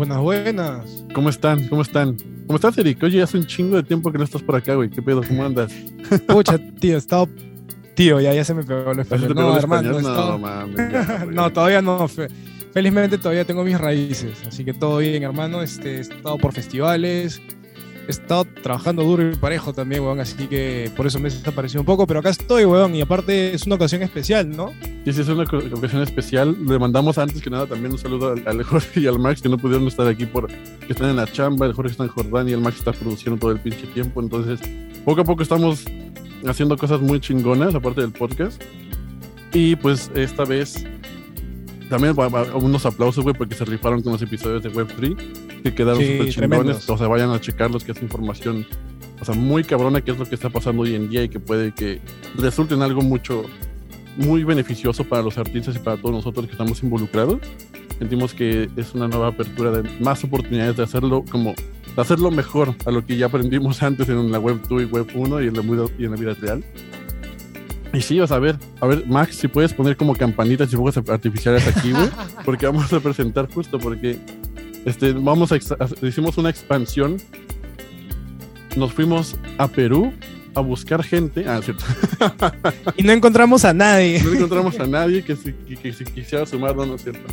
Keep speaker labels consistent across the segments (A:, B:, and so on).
A: Buenas, buenas.
B: ¿Cómo están? ¿Cómo están? ¿Cómo estás, Eric? Oye, hace un chingo de tiempo que no estás por acá, güey. ¿Qué pedo? ¿Cómo andas?
A: Pucha, tío, he estado... Tío, ya, ya se me pegó el
B: ¿Ya se
A: español. No, hermano,
B: español?
A: he estado-
B: No, ya,
A: no, todavía no. fe- Felizmente todavía tengo mis raíces, así que todo bien, hermano. Este, he estado por festivales, he estado trabajando duro y parejo también, weón, así que por eso me he desaparecido un poco, pero acá estoy, weón, y aparte es una ocasión especial, ¿no?
B: Sí, sí, es una ocasión especial. Le mandamos antes que nada también un saludo al, Jorge y al Max que no pudieron estar aquí por que están en la chamba. El Jorge está en Jordania el Max está produciendo todo el pinche tiempo. Entonces, poco a poco estamos haciendo cosas muy chingonas, aparte del podcast. Y pues esta vez también unos aplausos, güey, porque se rifaron con los episodios de Web3 que quedaron
A: Sí,
B: súper chingones.
A: tremendos.
B: O sea, vayan a checarlos, que es información, o sea, muy cabrona, que es lo que está pasando hoy en día y que puede que resulte en algo mucho, muy beneficioso para los artistas y para todos nosotros que estamos involucrados. Sentimos que es una nueva apertura de más oportunidades de hacerlo como de hacerlo mejor a lo que ya aprendimos antes en la web 2 y web 1 y en la, vida- y en la vida real. Y sí, o sea, a ver, a ver, Max, si puedes poner como campanitas y fuegos artificiales aquí, güey, porque vamos a presentar justo porque este, vamos a, hicimos una expansión. Nos fuimos a Perú a buscar gente. Ah, cierto.
A: Y no encontramos a nadie.
B: No encontramos a nadie que se, que, que se quisiera sumar, no, no es cierto.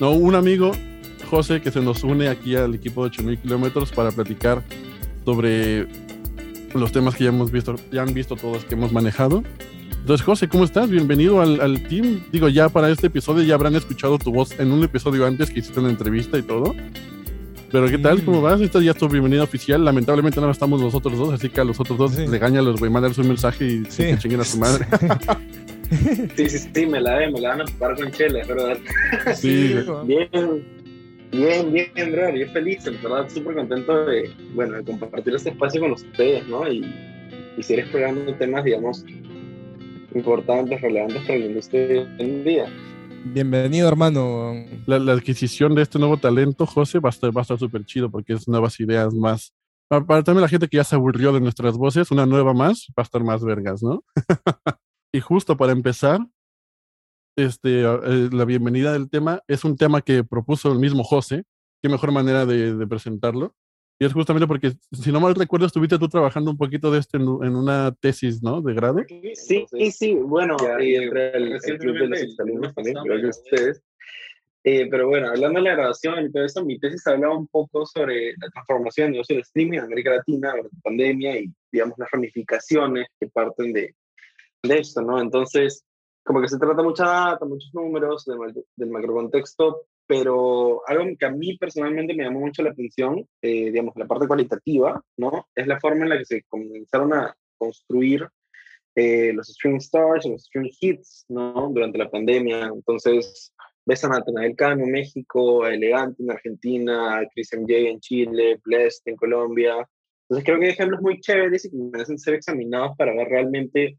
B: No, un amigo, José, que se nos une aquí al equipo de 8000 kilómetros para platicar sobre los temas que ya hemos visto, ya han visto todos que hemos manejado. Entonces, José, ¿cómo estás? Bienvenido al, al team. Digo, ya para este episodio ya habrán escuchado tu voz en un episodio antes que hiciste una entrevista y todo. Pero, ¿qué tal? ¿Cómo vas? Esta ya es tu bienvenida oficial. Lamentablemente no estamos nosotros dos, así que a los otros dos
A: Sí.
B: regáñalos, güey, mándales un mensaje y
A: Sí.
B: que chinguen a su madre.
C: Sí, sí, sí, me la, me la van a ocupar con chela, es verdad.
B: Sí.
C: Bien, bien, bien, bro. Yo feliz, en verdad, súper contento de, bueno, de compartir este espacio con ustedes, ¿no? Y, y seguir explorando temas, digamos, importantes, relevantes para la industria de hoy en día.
A: Bienvenido, hermano.
B: la, la adquisición de este nuevo talento, José, va a estar, va a estar súper chido porque es nuevas ideas más. Para, para también la gente que ya se aburrió de nuestras voces, una nueva más, va a estar más vergas, ¿no? y justo para empezar, este, eh, la bienvenida del tema es un tema que propuso el mismo José. Qué mejor manera de, de presentarlo. Y es justamente porque, si no mal recuerdo, estuviste tú trabajando un poquito de esto en, en una tesis, ¿no? De grado.
C: Sí, sí, sí, bueno,
D: Ya,
C: y entre el, el club de los exalumnos también, gracias a ustedes. Eh, pero bueno, hablando de la grabación y todo eso, mi tesis hablaba un poco sobre la transformación del negocio del streaming en América Latina durante la pandemia y, digamos, las ramificaciones que parten de, de esto, ¿no? Entonces, como que se trata mucha data, muchos números del, del macrocontexto, pero algo que a mí personalmente me llamó mucho la atención, eh, digamos, la parte cualitativa, ¿no? Es la forma en la que se comenzaron a construir eh, los stream stars, los stream hits, ¿no? Durante la pandemia. Entonces, ves a Natanael Cano en México, a Elegante en Argentina, a Chris MJ en Chile, Blessed en Colombia. Entonces, creo que hay ejemplos muy chéveres y que merecen ser examinados para ver realmente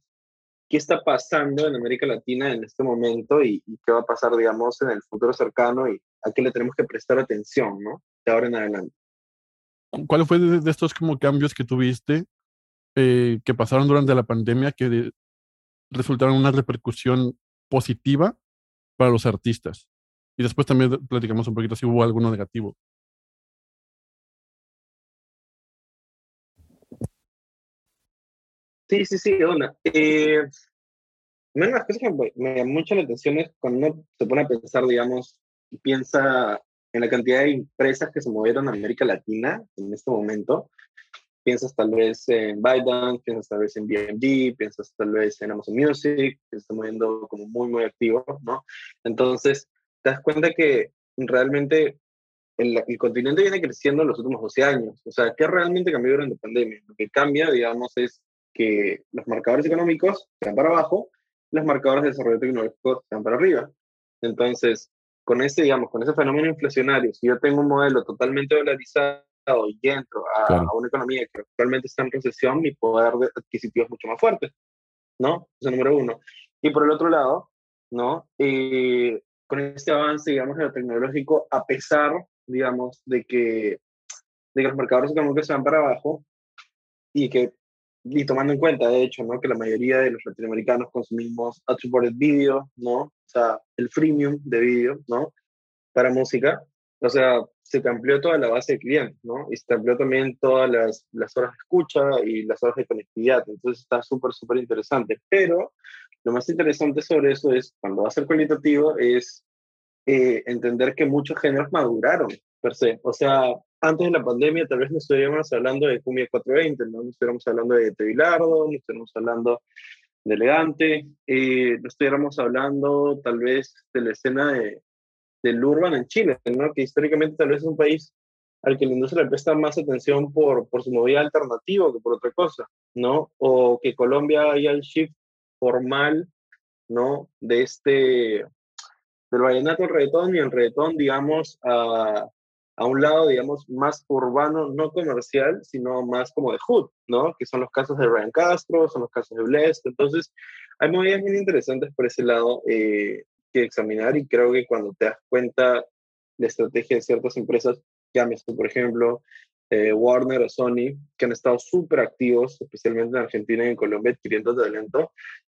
C: qué está pasando en América Latina en este momento y, y qué va a pasar, digamos, en el futuro cercano y a qué le tenemos que prestar atención, ¿no? De ahora en adelante.
B: ¿Cuál fue de, de estos como cambios que tuviste eh, que pasaron durante la pandemia que de- resultaron una repercusión positiva para los artistas? Y después también platicamos un poquito si hubo alguno negativo.
C: Sí, sí, sí, una. Eh, una de las cosas que me, llama mucho la atención es cuando uno se pone a pensar, digamos, piensa en la cantidad de empresas que se movieron a América Latina en este momento. Piensas tal vez en ByteDance, piensas tal vez en BMG, piensas tal vez en Amazon Music, que se está moviendo como muy, muy activo, ¿no? Entonces, te das cuenta que realmente el, el continente viene creciendo en los últimos 12 años. O sea, ¿qué realmente cambió durante la pandemia? Lo que cambia, digamos, es que los marcadores económicos van para abajo, los marcadores de desarrollo tecnológico van para arriba. Entonces, con ese, digamos, con ese fenómeno inflacionario, si yo tengo un modelo totalmente dolarizado y entro a,
B: Claro.
C: a una economía que actualmente está en recesión, mi poder de- adquisitivo es mucho más fuerte, ¿no? Eso es número uno. Y por el otro lado, ¿no? Eh, con este avance, digamos, de lo tecnológico, a pesar, digamos, de que, de que los marcadores económicos se van para abajo y que y tomando en cuenta, de hecho, ¿no? que la mayoría de los latinoamericanos consumimos ad-supported video, ¿no? O sea, el freemium de video, ¿no? Para música. O sea, se te amplió toda la base de clientes, ¿no? Y se te amplió también todas las, las horas de escucha y las horas de conectividad. Entonces está súper, súper interesante. Pero lo más interesante sobre eso es, cuando va a ser cualitativo, es eh, entender que muchos géneros maduraron, per se. O sea, antes de la pandemia tal vez no estuviéramos hablando de Cumbia 420, ¿no? No estuviéramos hablando de Tevilardo, no estuviéramos hablando de Elegante, eh, no estuviéramos hablando tal vez de la escena de, del urban en Chile, ¿no? que históricamente tal vez es un país al que la industria le presta más atención por, por su movida alternativa que por otra cosa, ¿no? O que Colombia haya el shift formal, ¿no? De este, del vallenato al reggaetón y el reggaetón, digamos, a, a un lado, digamos, más urbano, no comercial, sino más como de hood, ¿no? Que son los casos de Ryan Castro, son los casos de Blessed. Entonces, hay movidas bien interesantes por ese lado. Eh, que examinar y creo que cuando te das cuenta la estrategia de ciertas empresas, llámese por ejemplo eh, Warner o Sony, que han estado súper activos, especialmente en Argentina y en Colombia, adquiriendo talento,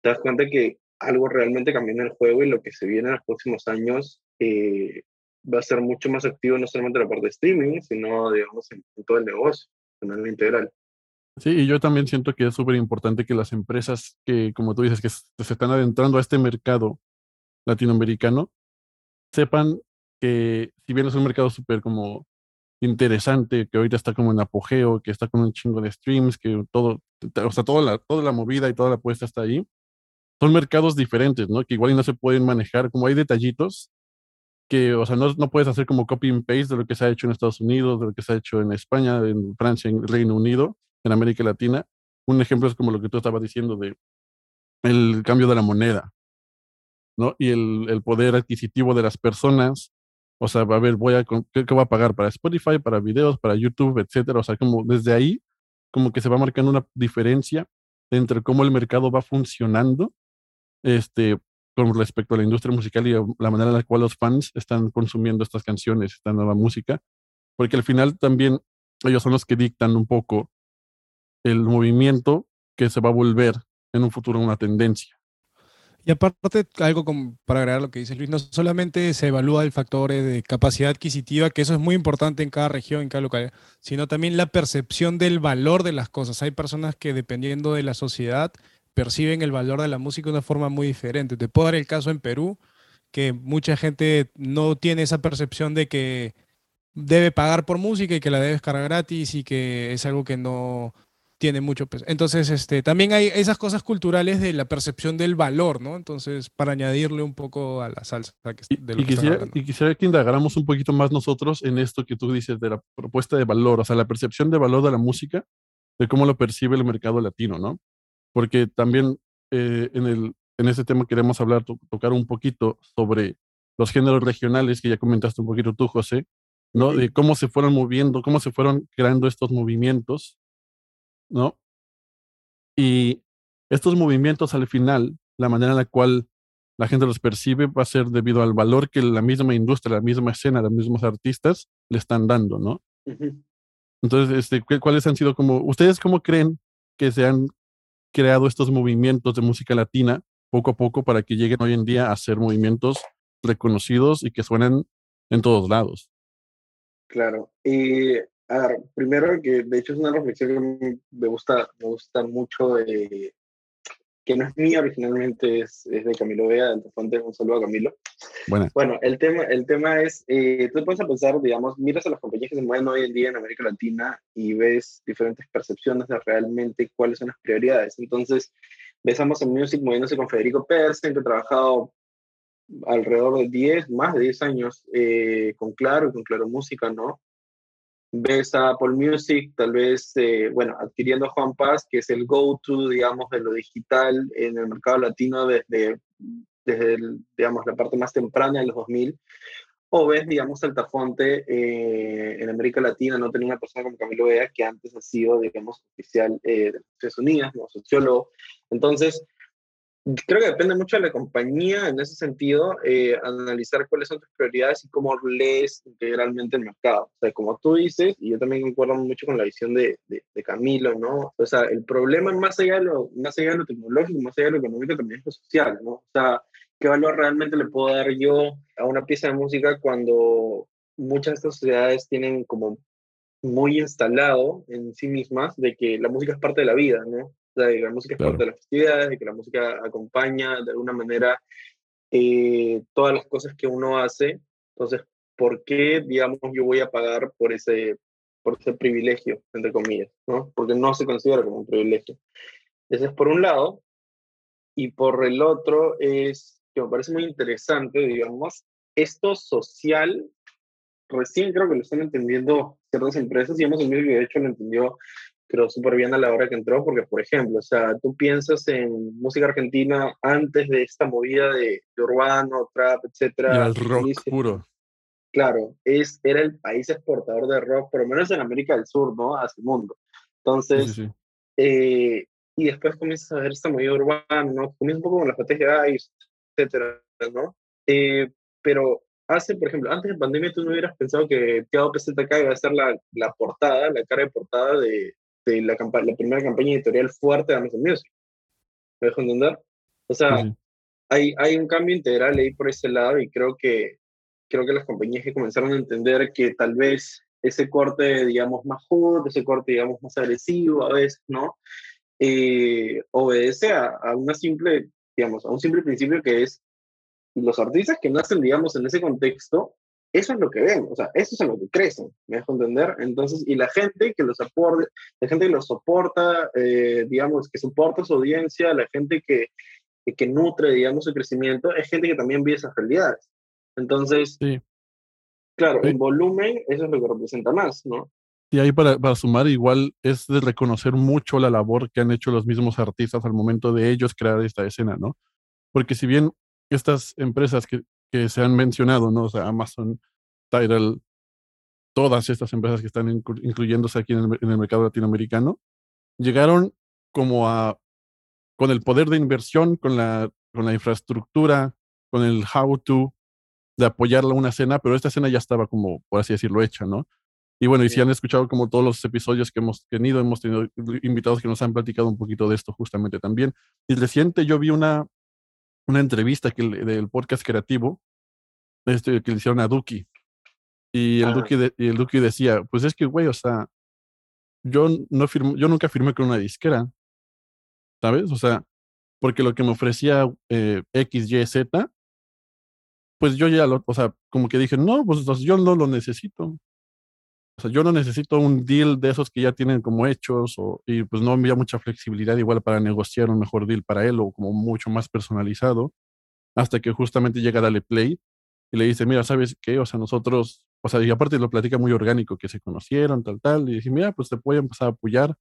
C: te das cuenta que algo realmente cambió en el juego y lo que se viene en los próximos años eh, va a ser mucho más activo no solamente en la parte de streaming, sino, digamos, en, todo el negocio, manera integral.
B: Sí, y yo también siento que es súper importante que las empresas que, como tú dices, que se están adentrando a este mercado latinoamericano, sepan que si bien es un mercado súper como interesante, que ahorita está como en apogeo, que está con un chingo de streams, que todo, o sea, toda la, toda la movida y toda la apuesta está ahí, son mercados diferentes, ¿no? Que igual no se pueden manejar, como hay detallitos que, o sea, no, no puedes hacer como copy and paste de lo que se ha hecho en Estados Unidos, de lo que se ha hecho en España, en Francia, en Reino Unido, en América Latina. Un ejemplo es como lo que tú estabas diciendo de el cambio de la moneda. ¿no? Y el, el, poder adquisitivo de las personas, o sea, a ver, voy a, ¿qué, ¿qué, voy a pagar para Spotify, para videos, para YouTube, etcétera? O sea, como desde ahí, como que se va marcando una diferencia entre cómo el mercado va funcionando, este, con respecto a la industria musical y la manera en la cual los fans están consumiendo estas canciones, esta nueva música, porque al final también ellos son los que dictan un poco el movimiento que se va a volver en un futuro una tendencia.
A: Y aparte, algo para agregar lo que dice Luis, no solamente se evalúa el factor eh, de capacidad adquisitiva, que eso es muy importante en cada región, en cada localidad, sino también la percepción del valor de las cosas. Hay personas que dependiendo de la sociedad perciben el valor de la música de una forma muy diferente. Te puedo dar el caso en Perú, que mucha gente no tiene esa percepción de que debe pagar por música y que la debe descargar gratis y que es algo que no, tiene mucho peso. Entonces, este, también hay esas cosas culturales de la percepción del valor, ¿no? Entonces, para añadirle un poco a la salsa. Que,
B: de y, quisiera, y, quisiera, que indagáramos un poquito más nosotros en esto que tú dices de la propuesta de valor, o sea, la percepción de valor de la música, de cómo lo percibe el mercado latino, ¿no? Porque también eh, en, el, en este tema queremos hablar, to tocar un poquito sobre los géneros regionales, que ya comentaste un poquito tú, José, ¿no? De cómo se fueron moviendo, cómo se fueron creando estos movimientos ¿no? Y estos movimientos al final, la manera en la cual la gente los percibe va a ser debido al valor que la misma industria, la misma escena, los mismos artistas le están dando, ¿no? Entonces, este, ¿cuáles han sido como, ustedes cómo creen que se han creado estos movimientos de música latina poco a poco para que lleguen hoy en día a ser movimientos reconocidos y que suenen en todos lados?
C: Claro, y primero que de hecho es una reflexión que me gusta, me gusta mucho, que no es mía originalmente, es, es de Camilo Vea, de Fuente, un saludo a Camilo.
B: Bueno,
C: bueno el, tema, el tema es, eh, tú puedes pensar, digamos, miras a las compañías que se mueven hoy en día en América Latina y ves diferentes percepciones de realmente cuáles son las prioridades. Entonces, ves a Amazon Music moviéndose con Federico Persen, que ha trabajado alrededor de 10, más de 10 años eh, con Claro y con Claro Música, ¿no? Ves a Apple Music, tal vez, eh, bueno, adquiriendo Juan Paz, que es el go-to, digamos, de lo digital en el mercado latino desde, desde digamos, la parte más temprana de los 2000. O ves, digamos, Altafonte eh, en América Latina, no tenía una persona como Camilo Vea, que antes ha sido, digamos, oficial eh, de Naciones Unidas, sociólogo. Entonces, Creo que depende mucho de la compañía en ese sentido, eh, analizar cuáles son tus prioridades y cómo lees integralmente el mercado. O sea, como tú dices, y yo también concuerdo mucho con la visión de, de, Camilo, ¿no? O sea, el problema más allá, de lo, más allá de lo tecnológico, más allá de lo económico, también es lo social, ¿no? O sea, ¿qué valor realmente le puedo dar yo a una pieza de música cuando muchas de estas sociedades tienen como muy instalado en sí mismas de que la música es parte de la vida, ¿no? O sea, de que la música es parte de las festividades, de que la música acompaña de alguna manera eh, todas las cosas que uno hace. Entonces, ¿por qué, digamos, yo voy a pagar por ese, por ese privilegio, entre comillas, ¿no? Porque no se considera como un privilegio. Ese es por un lado. Y por el otro es, que me parece muy interesante, digamos, esto social recién creo que lo están entendiendo ciertas empresas y hemos en de hecho lo entendió creo súper bien a la hora que entró porque por ejemplo o sea tú piensas en música argentina antes de esta movida de, urbano trap etcétera
B: el rock puro.
C: Claro es era el país exportador de rock por lo menos en América del Sur no hacia el mundo. Entonces eh, y después comienzas a ver esta movida urbana no comienza un poco con la estrategia de etcétera no eh, pero hace, por ejemplo, antes de pandemia tú no hubieras pensado que Tiago PZK iba a ser la, la portada, la cara de portada de, de la, la primera campaña editorial fuerte de Amazon Music. ¿Me dejo entender? O sea, hay, hay un cambio integral ahí por ese lado y creo que, creo que las compañías que comenzaron a entender que tal vez ese corte, digamos, más hood, ese corte, digamos, más agresivo a veces, ¿no? Eh, obedece a, a, una simple, digamos, a un simple principio que es los artistas que nacen, digamos, en ese contexto, eso es lo que ven, o sea, eso es en lo que crecen, ¿me dejo entender? Entonces, y la gente que los aporte, la gente que los soporta, eh, digamos, que soporta su audiencia, la gente que, que, nutre, digamos, su crecimiento, es gente que también vive esas realidades. Entonces, sí. claro, en volumen, eso es lo que representa más, ¿no?
B: Y ahí para, para, sumar, igual es de reconocer mucho la labor que han hecho los mismos artistas al momento de ellos crear esta escena, ¿no? Porque si bien estas empresas que, que se han mencionado, ¿no? O sea, Amazon, Tidal, todas estas empresas que están incluyéndose aquí en el, mercado latinoamericano, llegaron como a, con el poder de inversión, con la, con la infraestructura, con el how to de apoyar una escena, pero esta escena ya estaba como, por así decirlo, hecha, ¿no? Y bueno, y si han escuchado como todos los episodios que hemos tenido, hemos tenido invitados que nos han platicado un poquito de esto justamente también. Y reciente yo vi una, una entrevista que, del podcast creativo este, que le hicieron a Duki. Y el, Duki y el Duki decía, pues es que, güey, o sea, yo, no firmo, yo nunca firmé con una disquera, ¿sabes? O sea, porque lo que me ofrecía eh, X, Y, Z, pues yo ya lo, o sea, como que dije, no, pues yo no lo necesito. O sea, yo no necesito un deal de esos que ya tienen como hechos o, y pues no había mucha flexibilidad igual para negociar un mejor deal para él o como mucho más personalizado hasta que justamente llega Dale Play y le dice, mira, ¿sabes qué? O sea, nosotros, o sea, y aparte lo platica muy orgánico, que se conocieron, tal, tal, y dice, mira, pues te voy a empezar a apoyar,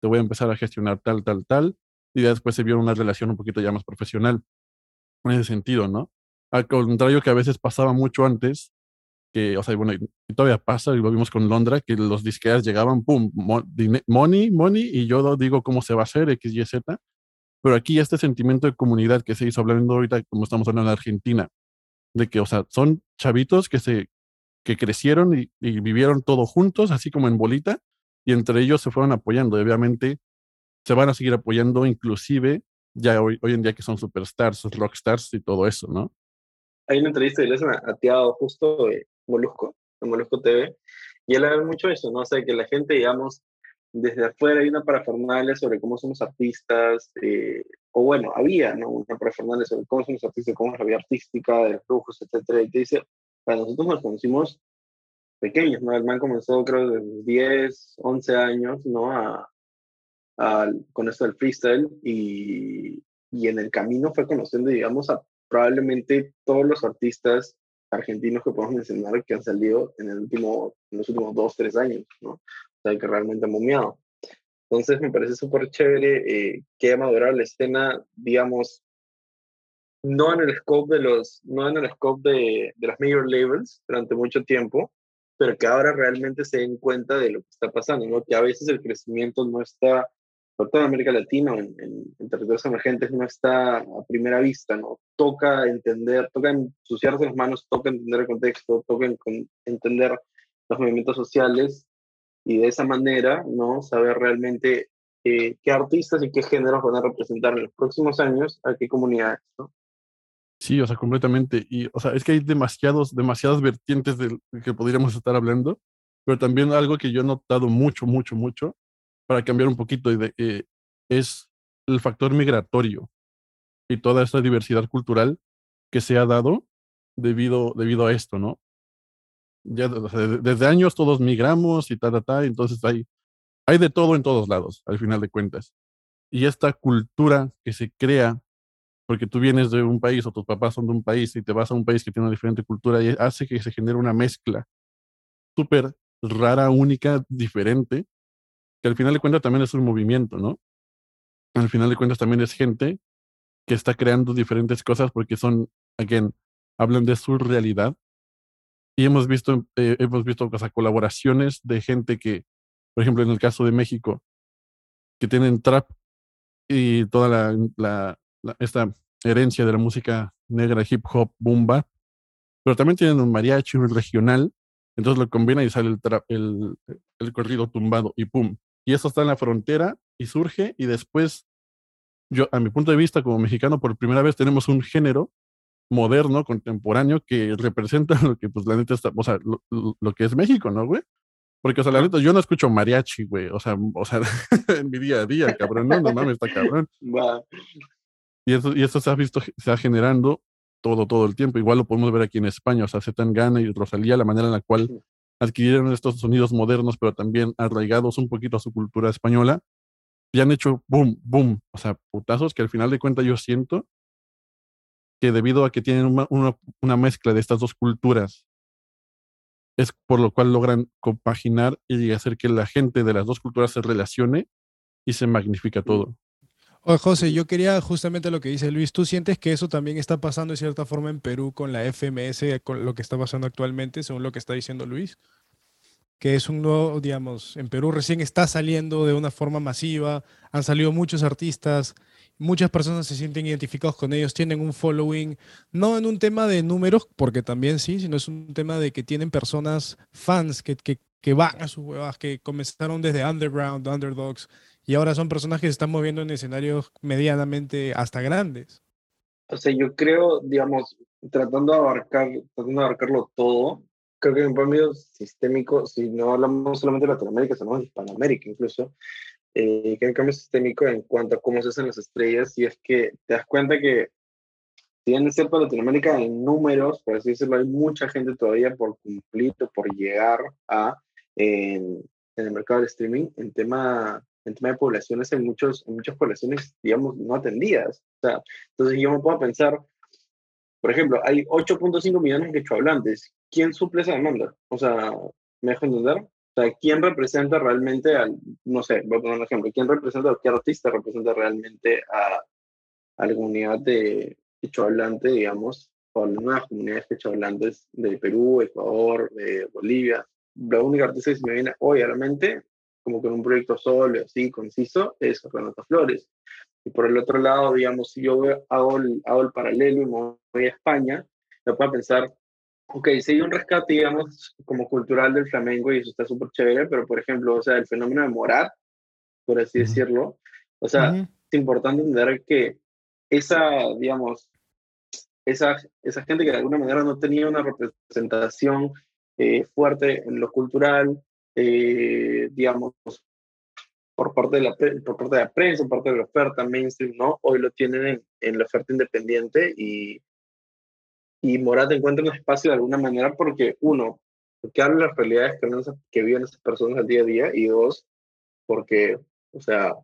B: te voy a empezar a gestionar tal, tal, tal, y después se vio una relación un poquito ya más profesional en ese sentido, ¿no? Al contrario que a veces pasaba mucho antes, que, o sea, bueno, y todavía pasa, y lo vimos con Londra, que los disqueras llegaban, pum, money, money, y yo digo cómo se va a hacer, X, Y, Z. Pero aquí este sentimiento de comunidad que se hizo hablando ahorita, como estamos hablando en Argentina, de que, o sea, son chavitos que se, que crecieron y, vivieron todo juntos, así como en bolita, y entre ellos se fueron apoyando. Y obviamente se van a seguir apoyando, inclusive ya hoy, hoy en día que son superstars, rockstars y todo eso, ¿no?
C: Hay una entrevista de Lesson a Tiago justo de Molusco, en Molusco TV, y él habla mucho de eso, ¿no? O sea, que la gente, digamos, desde afuera hay una parafernalia sobre cómo somos artistas, eh, o bueno, había, ¿no? Una parafernalia sobre cómo somos artistas, cómo es la vida artística, de los brujos, etcétera, y te dice, para nosotros nos conocimos pequeños, ¿no? El man comenzó, creo, desde 10, 11 años, ¿no? A, a, con esto del freestyle, y, y en el camino fue conociendo, digamos, a probablemente todos los artistas argentinos que podemos mencionar que han salido en, el último, en los últimos dos, tres años, ¿no? O sea, que realmente han momiado. Entonces me parece súper chévere eh, que haya madurado la escena, digamos, no en el scope de los, no en el scope de, de las major labels durante mucho tiempo, pero que ahora realmente se den cuenta de lo que está pasando, ¿no? Que a veces el crecimiento no está sobre todo en América Latina, en, en, territorios emergentes, no está a primera vista, ¿no? Toca entender, toca ensuciarse las manos, toca entender el contexto, toca entender los movimientos sociales y de esa manera, ¿no? Saber realmente eh, qué artistas y qué géneros van a representar en los próximos años a qué comunidades, ¿no?
B: Sí, o sea, completamente. Y, o sea, es que hay demasiados, demasiadas vertientes del que podríamos estar hablando, pero también algo que yo he notado mucho, mucho, mucho, para cambiar un poquito, de, eh, es el factor migratorio y toda esta diversidad cultural que se ha dado debido, debido a esto, ¿no? Ya desde años todos migramos y tal, tal, tal, entonces hay, hay de todo en todos lados, al final de cuentas. Y esta cultura que se crea porque tú vienes de un país o tus papás son de un país y te vas a un país que tiene una diferente cultura y hace que se genere una mezcla súper rara, única, diferente, que al final de cuentas también es un movimiento, ¿no? Al final de cuentas también es gente que está creando diferentes cosas porque son, again, hablan de su realidad. Y hemos visto, eh, hemos visto colaboraciones de gente que, por ejemplo, en el caso de México, que tienen trap y toda la esta herencia de la música negra, hip hop, bumba, pero también tienen un mariachi regional, entonces lo combina y sale el, el, corrido tumbado y pum. Y eso está en la frontera y surge y después, yo, a mi punto de vista como mexicano, por primera vez tenemos un género moderno, contemporáneo, que representa lo que, pues, la neta está, o sea, lo, que es México, ¿no, güey? Porque, o sea, la neta, yo no escucho mariachi, güey, o sea, o sea, en mi día a día, cabrón, no, no mames, está cabrón. Y eso, y eso se ha visto, se ha generando todo, todo el tiempo. Igual lo podemos ver aquí en España, o sea, Zetangana y Rosalía, la manera en la cual adquirieron estos sonidos modernos, pero también arraigados un poquito a su cultura española, y han hecho boom, boom, o sea, putazos que al final de cuentas yo siento que debido a que tienen una, una, mezcla de estas dos culturas, es por lo cual logran compaginar y hacer que la gente de las dos culturas se relacione y se magnifica todo.
A: Oye, José, yo quería justamente lo que dice Luis. ¿Tú sientes que eso también está pasando de cierta forma en Perú con la FMS, con lo que está pasando actualmente, según lo que está diciendo Luis? Que es un nuevo, digamos, en Perú recién está saliendo de una forma masiva, han salido muchos artistas, muchas personas se sienten identificados con ellos, tienen un following, no en un tema de números, porque también sí, sino es un tema de que tienen personas, fans, que, que, que van a sus huevas, que comenzaron desde underground, underdogs, y ahora son personas que se están moviendo en escenarios medianamente hasta grandes.
C: O sea, yo creo, digamos, tratando de abarcar, tratando de abarcarlo todo, creo que en un cambio sistémico, si no hablamos solamente de Latinoamérica, sino de Hispanoamérica incluso, eh, que hay un cambio sistémico en cuanto a cómo se hacen las estrellas, y es que te das cuenta que, si bien es cierto, Latinoamérica en números, por así decirlo, hay mucha gente todavía por cumplir o por llegar a en, en el mercado del streaming, en tema en tema de poblaciones, en, muchos, en muchas poblaciones, digamos, no atendidas. O sea, entonces yo me puedo pensar, por ejemplo, hay 8.5 millones de quechohablantes. ¿Quién suple esa demanda? O sea, ¿me dejo entender? O sea, ¿quién representa realmente al, no sé, voy a poner un ejemplo, ¿quién representa, qué artista representa realmente a, a la comunidad de quechohablante, digamos, o a las nuevas comunidades quechohablantes de Perú, Ecuador, de Bolivia? La única artista que se me viene hoy a la mente como con un proyecto solo, así, conciso, es Renata Flores. Y por el otro lado, digamos, si yo hago el, hago el paralelo y me voy a España, me puedo pensar, ok, si hay un rescate, digamos, como cultural del flamenco y eso está súper chévere, pero por ejemplo, o sea, el fenómeno de Morat, por así decirlo, o sea, es importante entender que esa, digamos, esa, esa gente que de alguna manera no tenía una representación eh, fuerte en lo cultural, eh, digamos, por parte, de la, por parte de la prensa, por parte de la oferta mainstream, ¿no? Hoy lo tienen en, en la oferta independiente y, y Morat encuentra un espacio de alguna manera porque, uno, porque habla de las realidades que, que viven esas personas al día a día y dos, porque, o sea,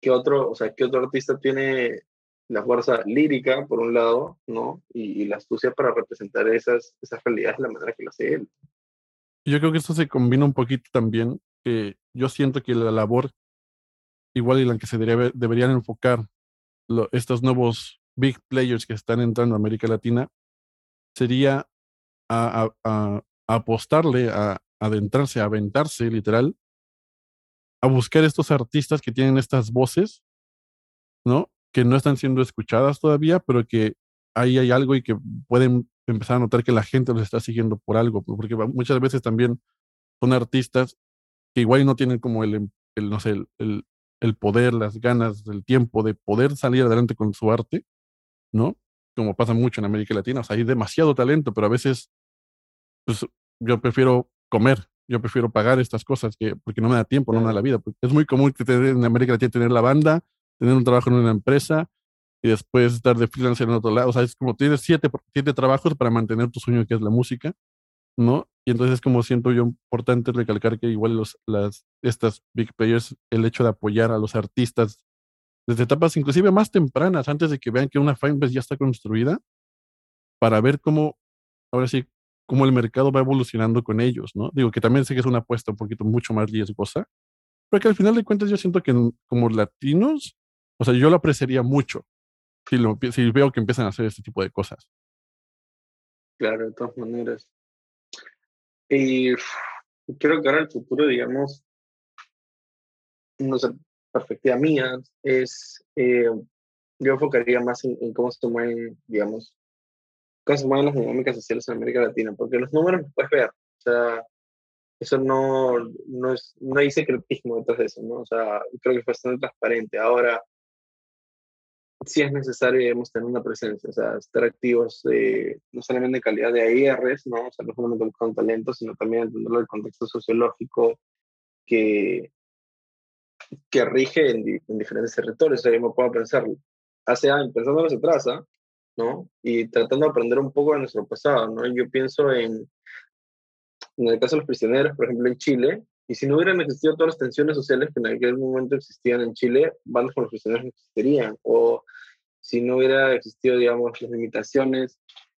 C: ¿qué otro, o sea, ¿qué otro artista tiene la fuerza lírica, por un lado, ¿no? Y, y la astucia para representar esas, esas realidades de la manera que lo hace él.
B: Yo creo que esto se combina un poquito también, que yo siento que la labor, igual y la que se deberían enfocar estos nuevos big players que están entrando a América Latina, sería a, apostarle, a, adentrarse, a aventarse literal, a buscar estos artistas que tienen estas voces, ¿no? Que no están siendo escuchadas todavía, pero que ahí hay algo y que pueden empezar a notar que la gente los está siguiendo por algo, porque muchas veces también son artistas que igual no tienen como el, el no sé, el, el, poder, las ganas, el tiempo de poder salir adelante con su arte, ¿no? como pasa mucho en América Latina. O sea, hay demasiado talento, pero a veces, pues yo prefiero comer, yo prefiero pagar estas cosas que, porque no me da tiempo, no me da la vida. es muy común que en América Latina tener la banda, tener un trabajo en una empresa y después estar de freelancer en otro lado. O sea, es como tienes siete, siete trabajos para mantener tu sueño que es la música, ¿no? Y entonces como siento yo importante recalcar que igual los, las, estas big players, el hecho de apoyar a los artistas desde etapas inclusive más tempranas, antes de que vean que una fanbase ya está construida, para ver cómo, ahora sí, cómo el mercado va evolucionando con ellos, ¿no? Digo que también sé que es una apuesta un poquito mucho más riesgosa, pero que al final de cuentas yo siento que como latinos, o sea, yo lo apreciaría mucho si, lo, si veo que empiezan a hacer este tipo de cosas.
C: Claro, de todas maneras. Y creo que ahora el futuro, digamos, no sé, perspectiva mía, es, eh, yo enfocaría más en, cómo se mueven, digamos, cómo se mueven las dinámicas sociales en América Latina, porque los números los puedes ver, o sea, eso no, no, es, no hay secretismo detrás de eso, ¿no? O sea, creo que es bastante transparente. Ahora, sí es necesario, digamos, tener una presencia, o sea, estar activos eh, no solamente en calidad de AIRs, ¿no? O sea, no solamente buscando talento, sino también entenderlo el contexto sociológico que, que rige en, diferentes territorios. O sea, yo me puedo pensar, hace años, pensando hacia atrás, ¿ah? ¿no? Y tratando de aprender un poco de nuestro pasado, ¿no? Yo pienso en, en el caso de los prisioneros, por ejemplo, en Chile, y si no hubieran existido todas las tensiones sociales que en aquel momento existían en Chile, bandas con los prisioneros no existirían. O si no hubiera existido, digamos, las limitaciones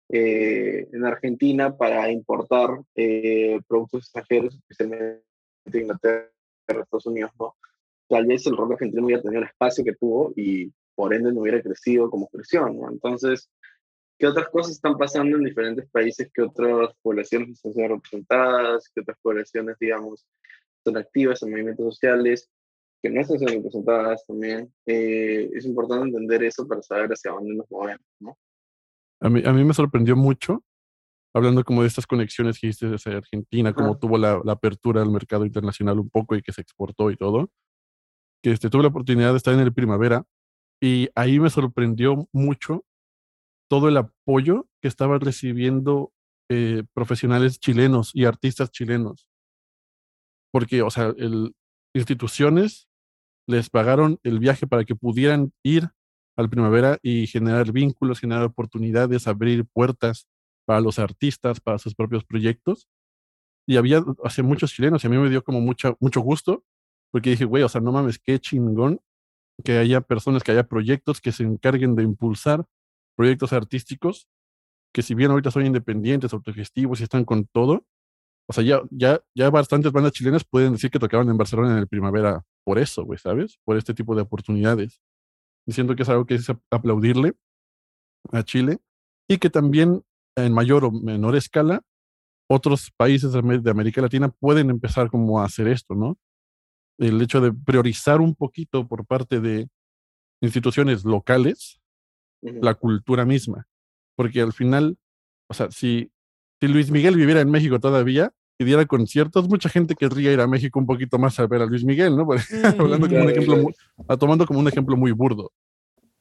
C: eh, en Argentina para importar eh, productos extranjeros, especialmente de Inglaterra, Estados Unidos, ¿no? tal vez el rock argentino no hubiera tenido el espacio que tuvo y por ende no hubiera crecido como creció, ¿no? Entonces, ¿qué otras cosas están pasando en diferentes países? ¿Qué otras poblaciones están siendo representadas? ¿Qué otras poblaciones, digamos, son activas en movimientos sociales? que no están siendo representadas también. Eh, es importante entender eso para saber hacia dónde nos movemos, ¿no?
B: A mí, a mí me sorprendió mucho, hablando como de estas conexiones que hiciste desde Argentina, como tuvo la, la, apertura al mercado internacional un poco y que se exportó y todo que este, tuve la oportunidad de estar en el primavera y ahí me sorprendió mucho todo el apoyo que estaban recibiendo eh, profesionales chilenos y artistas chilenos. Porque, o sea, el, instituciones les pagaron el viaje para que pudieran ir al primavera y generar vínculos, generar oportunidades, abrir puertas para los artistas, para sus propios proyectos. Y había hace muchos chilenos y a mí me dio como mucho, mucho gusto porque dije, güey, o sea, no mames, qué chingón que haya personas, que haya proyectos que se encarguen de impulsar proyectos artísticos, que si bien ahorita son independientes, autogestivos y están con todo, o sea, ya, ya, ya bastantes bandas chilenas pueden decir que tocaban en Barcelona en el primavera por eso, güey, ¿sabes? Por este tipo de oportunidades. Diciendo que es algo que es aplaudirle a Chile y que también en mayor o menor escala otros países de América Latina pueden empezar como a hacer esto, ¿no? el hecho de priorizar un poquito por parte de instituciones locales la cultura misma. Porque al final, o sea, si, si Luis Miguel viviera en México todavía y diera conciertos, mucha gente querría ir a México un poquito más a ver a Luis Miguel, ¿no? Hablando como un ejemplo, tomando como un ejemplo muy burdo,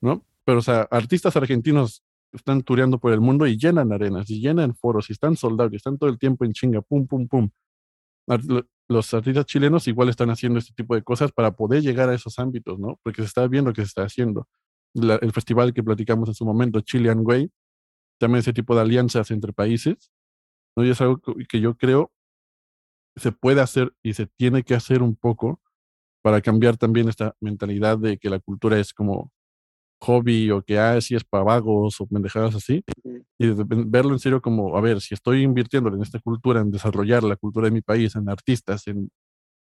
B: ¿no? Pero, o sea, artistas argentinos están tureando por el mundo y llenan arenas, y llenan foros, y están soldados, y están todo el tiempo en chinga, pum, pum, pum los artistas chilenos igual están haciendo este tipo de cosas para poder llegar a esos ámbitos, ¿no? Porque se está viendo que se está haciendo. El festival que platicamos en su momento, Chilean Way, también ese tipo de alianzas entre países, ¿no? Y es algo que yo creo se puede hacer y se tiene que hacer un poco para cambiar también esta mentalidad de que la cultura es como hobby o que ah, si es para vagos o pendejadas así, y verlo en serio como, a ver, si estoy invirtiendo en esta cultura, en desarrollar la cultura de mi país, en artistas, en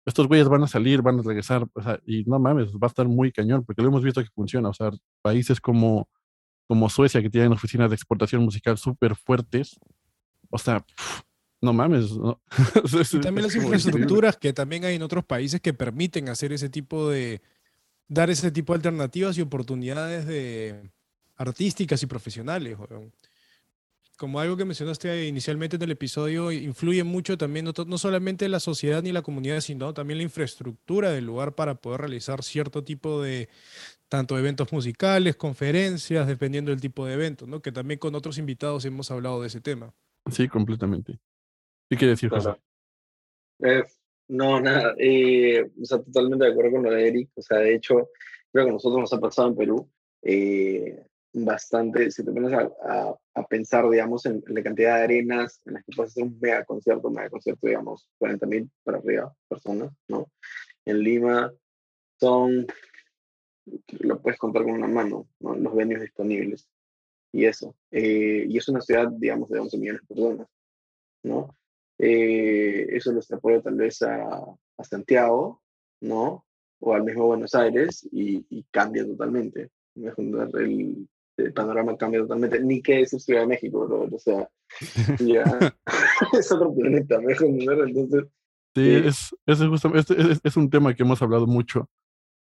B: estos güeyes van a salir, van a regresar, o sea, y no mames, va a estar muy cañón, porque lo hemos visto que funciona, o sea, países como, como Suecia, que tienen oficinas de exportación musical súper fuertes, o sea, no mames. ¿no?
A: y también las infraestructuras que también hay en otros países que permiten hacer ese tipo de, dar ese tipo de alternativas y oportunidades de artísticas y profesionales. Como algo que mencionaste inicialmente en el episodio, influye mucho también, no, solamente la sociedad ni la comunidad, sino también la infraestructura del lugar para poder realizar cierto tipo de, tanto eventos musicales, conferencias, dependiendo del tipo de evento, ¿no? Que también con otros invitados hemos hablado de ese tema.
B: Sí, completamente. ¿Qué quiere decir, José?
C: no, nada. Eh, o sea, totalmente de acuerdo con lo de Eric. O sea, de hecho, creo que a nosotros nos ha pasado en Perú. Eh, bastante, si te pones a, a, pensar, digamos, en, la cantidad de arenas en las que puedes hacer un mega concierto, mega concierto, digamos, 40 mil para arriba personas, ¿no? En Lima son, lo puedes contar con una mano, ¿no? Los venues disponibles. Y eso. Eh, y es una ciudad, digamos, de 11 millones de personas, ¿no? Eh, eso les apoya tal vez a, a, Santiago, ¿no? O al mismo Buenos Aires y, y cambia totalmente. El, el panorama cambia totalmente. Ni que es Ciudad de México, o sea, ya es otro planeta, mejor entonces.
B: Sí, es, es, justamente, es, es, un tema que hemos hablado mucho.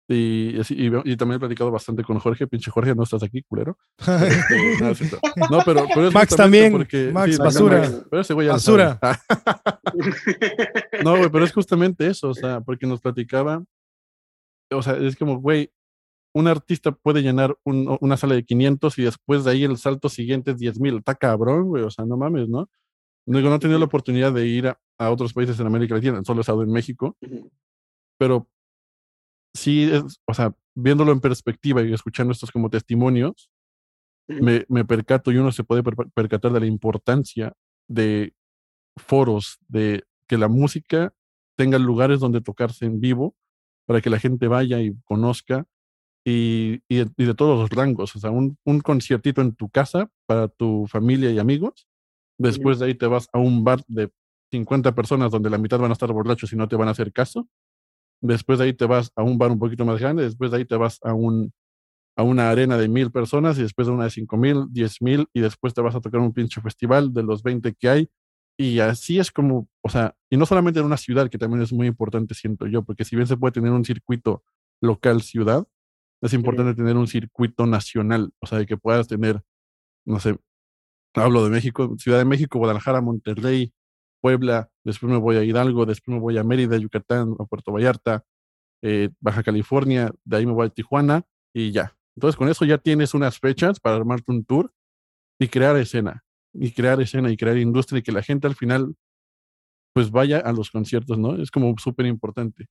B: Y, y, y, también he platicado bastante con Jorge. Pinche Jorge, no estás aquí, culero. Este, no, pero, pero es
A: Max también. Porque, Max, basura.
B: pero ese güey ya
A: basura.
B: no, güey, pero es justamente eso. O sea, porque nos platicaba. O sea, es como, güey, un artista puede llenar una sala de 500 y después de ahí el salto siguiente es 10 mil. Está cabrón, güey. O sea, no mames, ¿no? No, no he tenido la oportunidad de ir a, otros países en América Latina, solo he estado en México. Pero sí, es, o sea, viéndolo en perspectiva y escuchando estos como testimonios, me, me, percato y uno se puede percatar de la importancia de foros, de que la música tenga lugares donde tocarse en vivo para que la gente vaya y conozca y, y, de, todos los rangos. O sea, un, un, conciertito en tu casa para tu familia y amigos. Después de ahí te vas a un bar de 50 personas donde la mitad van a estar borrachos y no te van a hacer caso. Después de ahí te vas a un bar un poquito más grande. Después de ahí te vas a, un, a una arena de mil personas y después de una de cinco mil, diez mil y después te vas a tocar un pinche festival de los 20 que hay. Y así es como, o sea, y no solamente en una ciudad, que también es muy importante, siento yo, porque si bien se puede tener un circuito local ciudad, es importante tener un circuito nacional, o sea, de que puedas tener, no sé, hablo de México, Ciudad de México, Guadalajara, Monterrey, Puebla, después me voy a Hidalgo, después me voy a Mérida, Yucatán, a Puerto Vallarta, eh, Baja California, de ahí me voy a Tijuana y ya. Entonces con eso ya tienes unas fechas para armarte un tour y crear escena, y crear escena y crear industria y que la gente al final pues vaya a los conciertos, ¿no? Es como súper importante.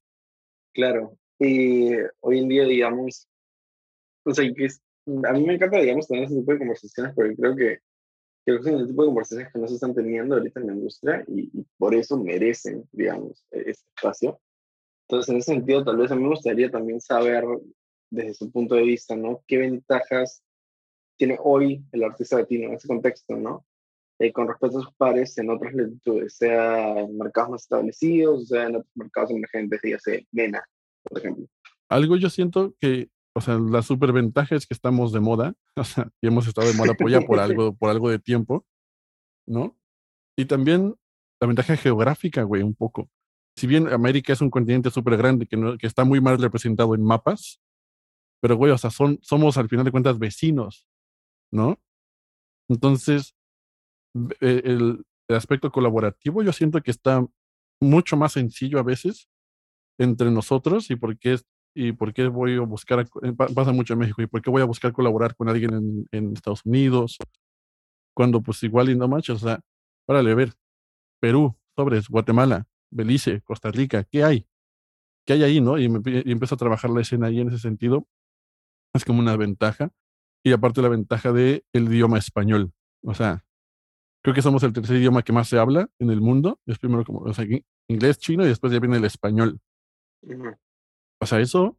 C: Claro, y hoy en día, digamos, o sea, que a mí me encanta, digamos, tener ese tipo de conversaciones, porque creo que, que es el tipo de conversaciones que no se están teniendo ahorita en la industria y, por eso merecen, digamos, este espacio. Entonces, en ese sentido, tal vez a mí me gustaría también saber, desde su punto de vista, ¿no? ¿Qué ventajas tiene hoy el artista latino en ese contexto, ¿no? Eh, con respecto a sus pares en otras latitudes, sea en mercados más establecidos, sea en otros mercados emergentes, dígase MENA, por ejemplo.
B: Algo yo siento que o sea, la superventaja es que estamos de moda, o sea, y hemos estado de moda por ya por algo, por algo de tiempo, ¿no? Y también la ventaja geográfica, güey, un poco. Si bien América es un continente súper grande que, no, que está muy mal representado en mapas, pero, güey, o sea, son, somos al final de cuentas vecinos, ¿no? Entonces, e, el, el aspecto colaborativo yo siento que está mucho más sencillo a veces entre nosotros y porque es y por qué voy a buscar, eh, pasa mucho en México, y por qué voy a buscar colaborar con alguien en, Estados Unidos, cuando pues igual y no manches, o sea, párale a ver, Perú, sobres, Guatemala, Belice, Costa Rica, ¿qué hay? ¿Qué hay ahí, no? Y empiezo a trabajar la escena ahí en ese sentido, es como una ventaja, y aparte la ventaja del el idioma español, o sea, creo que somos el tercer idioma que más se habla en el mundo, es primero como, o sea, inglés, chino, y después ya viene el español. O sea, eso,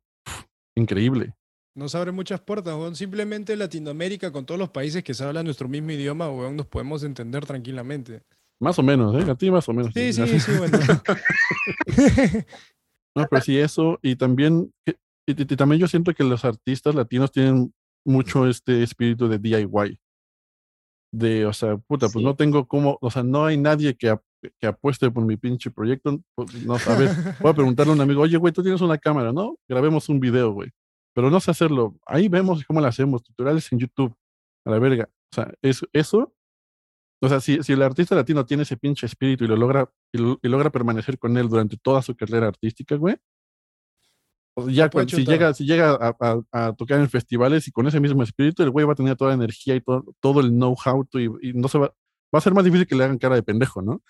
B: increíble.
A: Nos abre muchas puertas, weón. Simplemente Latinoamérica, con todos los países que se hablan nuestro mismo idioma, weón, nos podemos entender tranquilamente.
B: Más o menos, ¿eh? A ti más o menos.
A: Sí, sí, sí, bueno.
B: no, pero sí eso. Y también, y, también yo siento que los artistas latinos tienen mucho este espíritu de DIY. De, o sea, puta, pues no tengo cómo, o sea, no hay nadie que, que apueste por mi pinche proyecto, pues, no, a ver, voy a preguntarle a un amigo, oye, güey, tú tienes una cámara, ¿no? Grabemos un video, güey. Pero no sé hacerlo. Ahí vemos cómo lo hacemos, tutoriales en YouTube, a la verga. O sea, eso, eso O sea, si, si el artista latino tiene ese pinche espíritu y lo logra, y, lo- y logra permanecer con él durante toda su carrera artística, güey. pues ya cuando, si llega, si llega a, a- a tocar en festivales y con ese mismo espíritu, el güey va a tener toda la energía y todo, todo el know-how y, y no se va, va a ser más difícil que le hagan cara de pendejo, ¿no?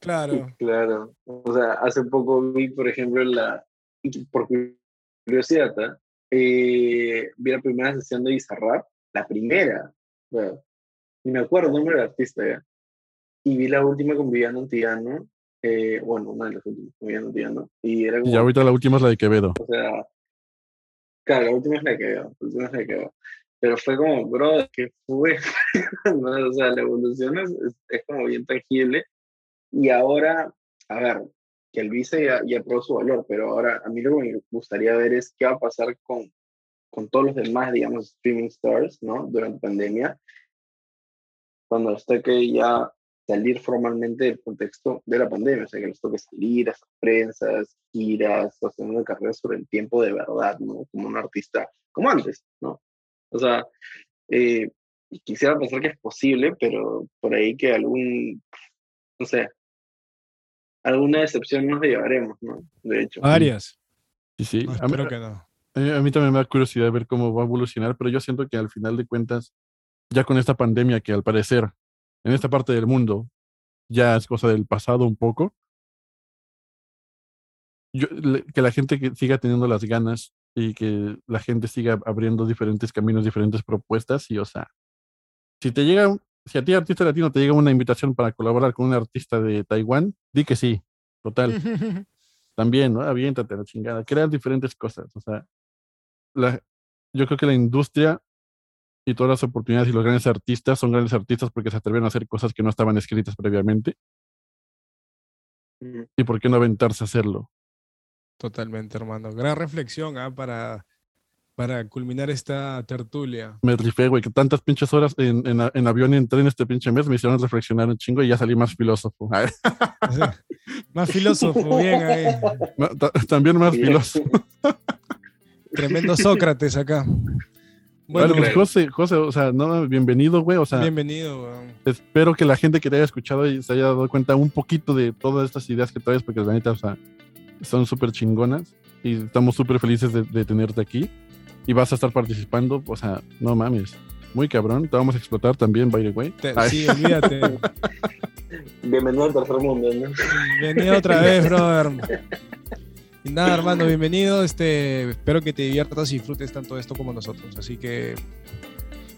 A: Claro.
C: Claro. O sea, hace poco vi, por ejemplo, la. Por curiosidad, ¿ah? Eh, vi la primera sesión de Bizarrap, la primera. o sea, ni me acuerdo el nombre del artista ya. Y vi la última con Viviano Antillano. Eh, bueno, una de las últimas con Viviano Antillano. Y era como.
B: Y ahorita la última es la de Quevedo.
C: O sea, claro, la última es la que veo, la última es la que veo. Pero fue como, bro, que fue. O sea, la evolución es, es, como bien tangible. Y ahora, a ver, que el vice ya, ya probó su valor, pero ahora a mí lo que me gustaría ver es qué va a pasar con, con todos los demás, digamos, streaming stars, ¿no? Durante pandemia, cuando les toque ya salir formalmente del contexto de la pandemia, o sea, que les toque salir a hacer prensas, giras, hacer una carrera sobre el tiempo de verdad, ¿no? Como un artista, como antes, ¿no? O sea, eh, quisiera pensar que es posible, pero por ahí que algún, no sé, alguna decepción nos llevaremos, ¿no? De hecho.
A: Varias.
B: Sí, sí.
A: No,
B: A mí-
A: que no.
B: Eh, A mí también me da curiosidad ver cómo va a evolucionar, pero yo siento que al final de cuentas, ya con esta pandemia que al parecer en esta parte del mundo ya es cosa del pasado un poco, yo, le- que la gente que siga teniendo las ganas y que la gente siga abriendo diferentes caminos, diferentes propuestas y, o sea, si te llega, si a ti artista latino te llega una invitación para colaborar con un artista de Taiwán, di que sí, total también, ¿no? Aviéntate a la chingada, crear diferentes cosas. O sea, la, yo creo que la industria y todas las oportunidades y los grandes artistas son grandes artistas porque se atrevieron a hacer cosas que no estaban escritas previamente.
C: Ujú.
B: ¿Y por qué no aventarse a hacerlo?
A: Totalmente, hermano. Gran reflexión ¿ah? para, para culminar esta tertulia.
B: Me rifé, güey, que tantas pinches horas en, en, avión y en tren este pinche mes me hicieron reflexionar un chingo y ya salí más filósofo.
A: Más filósofo, bien ahí.
B: También más
C: Bien.
B: filósofo.
A: Tremendo Sócrates acá.
B: Bueno,
A: Bueno,
B: pues José, José, o sea, no, bienvenido, güey. O sea,
A: bienvenido. weón.
B: espero que la gente que te haya escuchado y se haya dado cuenta un poquito de todas estas ideas que traes, porque la neta, o sea, son súper chingonas y estamos súper felices de, de tenerte aquí y vas a estar participando, o sea, no mames, muy cabrón, te vamos a explotar también, by the way.
A: Te- sí, olvídate.
C: Bienvenido al tercer mundo, ¿no?
A: Bienvenido otra vez, brother. Y nada, hermano, bienvenido. Este, espero que te diviertas y disfrutes tanto esto como nosotros. Así que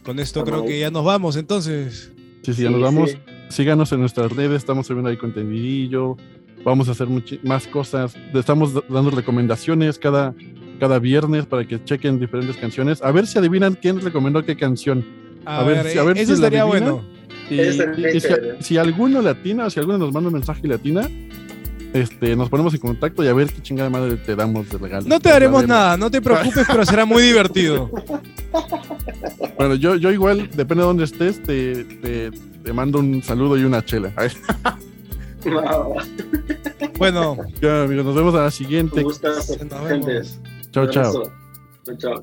A: con esto creo que ya nos vamos entonces.
B: sí, sí, ya nos vamos. Síganos en nuestras redes, estamos subiendo ahí contenido, vamos a hacer más cosas, estamos dando recomendaciones cada, cada viernes para que chequen diferentes canciones, a ver si adivinan quién recomendó qué canción.
A: A,
B: A ver,
A: ver,
B: si- a ver
A: eh,
B: si
A: eso estaría bueno.
B: Y,
C: es
B: si, alguno latina o si alguno nos manda un mensaje y latina, este, nos ponemos en contacto y a ver qué chingada madre te damos de regalo.
A: No te haremos
B: Vale.
A: nada, no te preocupes, pero será muy divertido.
B: Bueno, yo, yo igual, depende de dónde estés, te, te, te mando un saludo y una chela.
A: Bueno,
B: ya, amigos, nos vemos a la siguiente.
C: un
A: vemos.
B: Chao, chao.
C: Chao, chao.